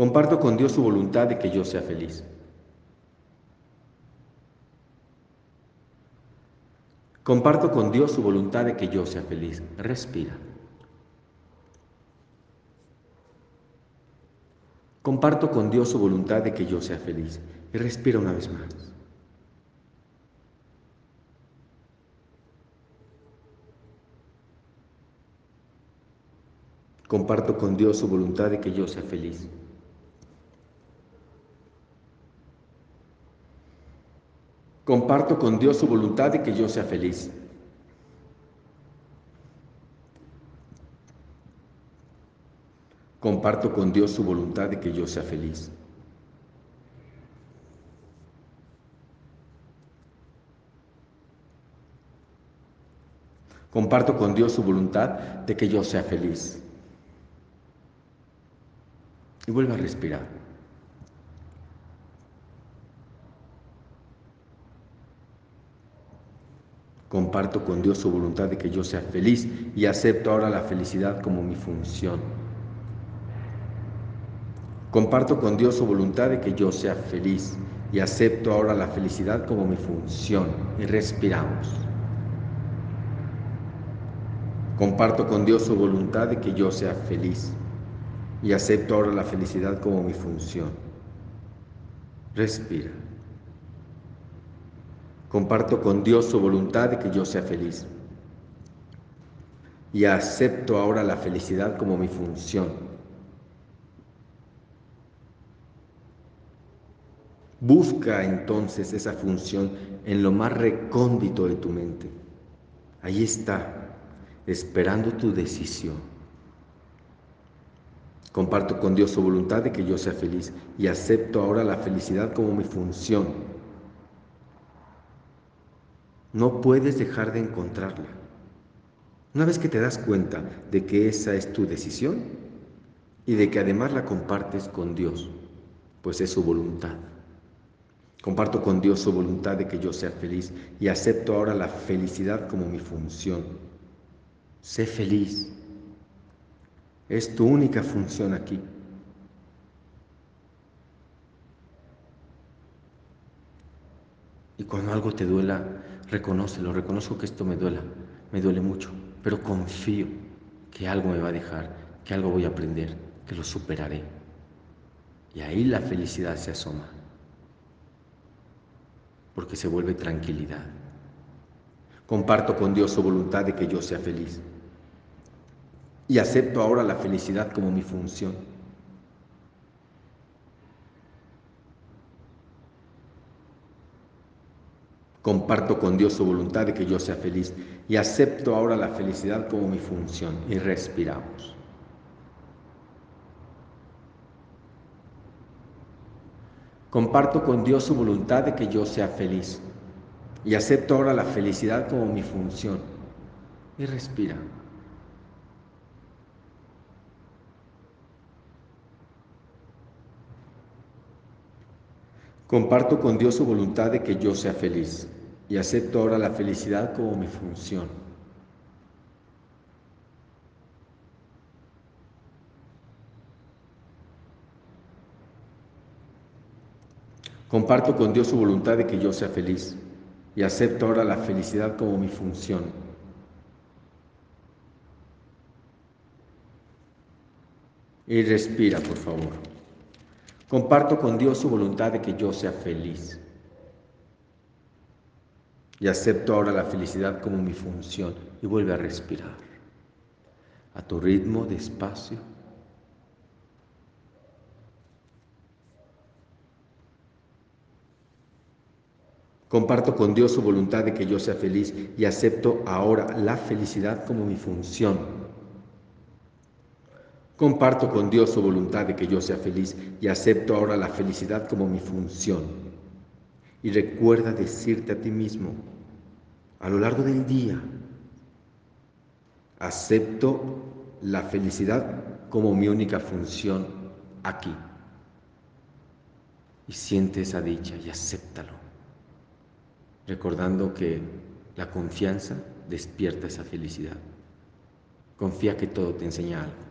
Comparto con Dios su voluntad de que yo sea feliz. Comparto con Dios su voluntad de que yo sea feliz. Respira. Comparto con Dios su voluntad de que yo sea feliz. Y respira una vez más. Comparto con Dios su voluntad de que yo sea feliz. Comparto con Dios su voluntad de que yo sea feliz. Comparto con Dios su voluntad de que yo sea feliz. Comparto con Dios su voluntad de que yo sea feliz. Y vuelve a respirar. Comparto con Dios su voluntad de que yo sea feliz y acepto ahora la felicidad como mi función. Comparto con Dios su voluntad de que yo sea feliz y acepto ahora la felicidad como mi función y respiramos. Comparto con Dios su voluntad de que yo sea feliz y acepto ahora la felicidad como mi función. Respira. Comparto con Dios su voluntad de que yo sea feliz y acepto ahora la felicidad como mi función. Busca entonces esa función en lo más recóndito de tu mente. Ahí está, esperando tu decisión. Comparto con Dios su voluntad de que yo sea feliz y acepto ahora la felicidad como mi función. No puedes dejar de encontrarla. Una vez que te das cuenta de que esa es tu decisión y de que además la compartes con Dios, pues es su voluntad. Comparto con Dios su voluntad de que yo sea feliz y acepto ahora la felicidad como mi función. Sé feliz. Es tu única función aquí. Y cuando algo te duela, reconócelo, reconozco que esto me duela, me duele mucho, pero confío que algo me va a dejar, que algo voy a aprender, que lo superaré. Y ahí la felicidad se asoma porque se vuelve tranquilidad. Comparto con Dios su voluntad de que yo sea feliz y acepto ahora la felicidad como mi función. Comparto con Dios su voluntad de que yo sea feliz y acepto ahora la felicidad como mi función y respiramos. Comparto con Dios su voluntad de que yo sea feliz y acepto ahora la felicidad como mi función. Y respira. Comparto con Dios su voluntad de que yo sea feliz y acepto ahora la felicidad como mi función. Comparto con Dios su voluntad de que yo sea feliz y acepto ahora la felicidad como mi función. Y respira, por favor. Comparto con Dios su voluntad de que yo sea feliz. Y acepto ahora la felicidad como mi función. Y vuelve a respirar. A tu ritmo, despacio. Comparto con Dios su voluntad de que yo sea feliz y acepto ahora la felicidad como mi función. Comparto con Dios su voluntad de que yo sea feliz y acepto ahora la felicidad como mi función. Y recuerda decirte a ti mismo a lo largo del día, acepto la felicidad como mi única función aquí. Y siente esa dicha y acéptalo recordando que la confianza despierta esa felicidad. Confía que todo te enseña algo.